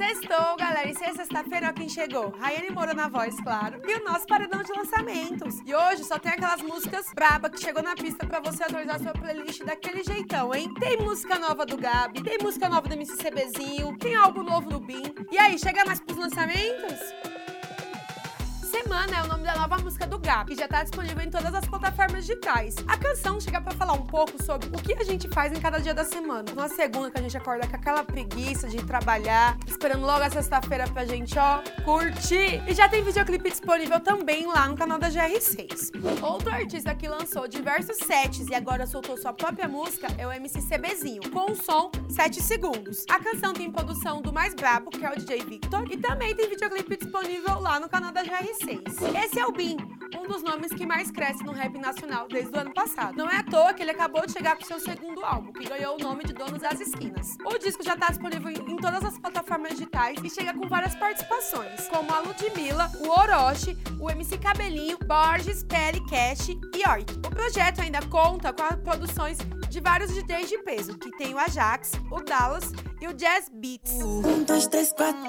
Sextou, galera. E se é sexta-feira, ó, quem chegou? Rayane Moura na voz, claro. E o nosso paredão de lançamentos. E hoje só tem aquelas músicas braba que chegou na pista pra você atualizar sua playlist daquele jeitão, hein? Tem música nova do Gabi, tem música nova do MCCBzinho, tem álbum novo do Bin. E aí, chega mais pros lançamentos? Semana é o nome da nova música do Gap, que já tá disponível em todas as plataformas digitais. A canção chega para falar um pouco sobre o que a gente faz em cada dia da semana. Na segunda que a gente acorda com aquela preguiça de trabalhar, esperando logo a sexta-feira pra gente, ó, curtir. E já tem videoclipe disponível também lá no canal da GR6. Outro artista que lançou diversos sets e agora soltou sua própria música é o MC CBzinho, com o som 7 segundos. A canção tem produção do mais brabo, que é o DJ Victor, e também tem videoclipe disponível lá no canal da GR6. Esse é o Bin, um dos nomes que mais cresce no rap nacional desde o ano passado. Não é à toa que ele acabou de chegar com seu segundo álbum, que ganhou o nome de Donos das Esquinas. O disco já está disponível em todas as plataformas digitais e chega com várias participações, como a Ludmilla, o Orochi, o MC Cabelinho, Borges, Pele, Cash e York. O projeto ainda conta com as produções de vários DJs de peso, que tem o Ajax, o Dallas e o Jazz Beats. Um, dois, três, quatro.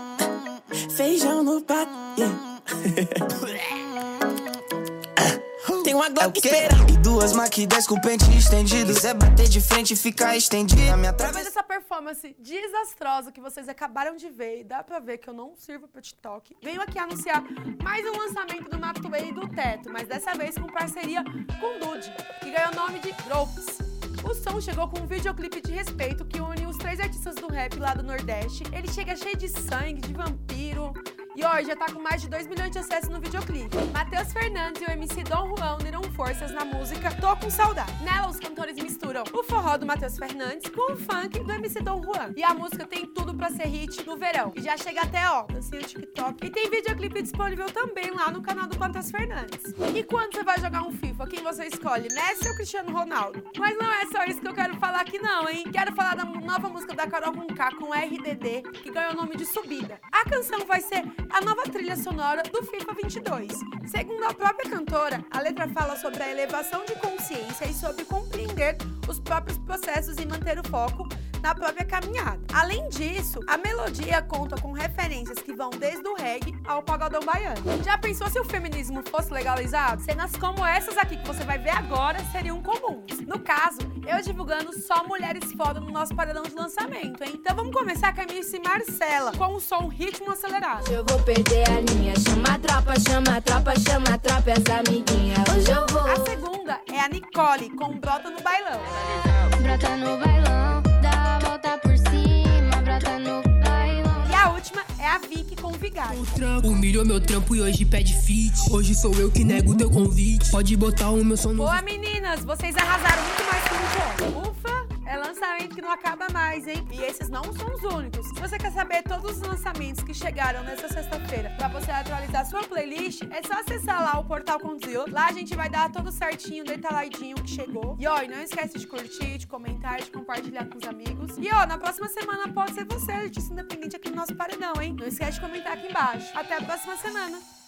Feijão no prato. Yeah. Tem uma Glock é espera. E duas Mac 10 com pente estendido. Quiser bater de frente e ficar estendido. Na minha Através dessa performance desastrosa que vocês acabaram de ver E dá pra ver que eu não sirvo pro TikTok Venho aqui anunciar mais um lançamento do Matuei e do Teto Mas dessa vez com parceria com Dude Que ganhou o nome de Drops o som chegou com um videoclipe de respeito que une os três artistas do rap lá do Nordeste. Ele chega cheio de sangue, de vampiro, e hoje já tá com mais de 2 milhões de acessos no videoclipe. Matheus Fernandes e o MC Dom Juan uniram forças na música Tô Com Saudade. Nela, os cantores misturam o forró do Matheus Fernandes com o funk do MC Dom Juan. E a música tem tudo pra ser hit no verão. E já chega até, ó, dancinha no TikTok. E tem videoclipe disponível também lá no canal do Matheus Fernandes. E quando você vai jogar um FIFA, quem você escolhe, Messi ou Cristiano Ronaldo? Mas não é só isso que eu quero falar aqui não, hein? Quero falar da nova música da Carol com K com RDD, que ganhou o nome de Subida. A canção vai ser a nova trilha sonora do FIFA 22. Segundo a própria cantora, a letra fala sobre a elevação de consciência e sobre compreender os próprios processos e manter o foco na própria caminhada. Além disso, a melodia conta com referências que vão desde o reggae ao pagodão baiano. Já pensou se o feminismo fosse legalizado? Cenas como essas aqui que você vai ver agora seriam comuns. No caso, eu divulgando só mulheres foda no nosso paredão de lançamento, hein? Então vamos começar com a MC Marcela, com o som ritmo acelerado. Eu vou perder a linha, chama a tropa, chama a tropa, chama a tropa, essa amiguinha. Hoje eu vou. A segunda é a Nicole, com Brota no Bailão. Brota no bailão, a Vicky com Vigário. O trampo, humilhou meu trampo e hoje pede fit. Hoje sou eu que nego teu convite. Pode botar o meu som no. Boa, meninas! Vocês arrasaram muito mais que um ponto. Ufa! Lançamento que não acaba mais, hein? E esses não são os únicos. Se você quer saber todos os lançamentos que chegaram nessa sexta-feira pra você atualizar sua playlist, é só acessar lá o portal Condzilla. Lá a gente vai dar tudo certinho, detalhadinho o que chegou. E ó, e não esquece de curtir, de comentar, de compartilhar com os amigos. E ó, na próxima semana pode ser você, artista independente aqui no nosso paredão, hein? Não esquece de comentar aqui embaixo. Até a próxima semana!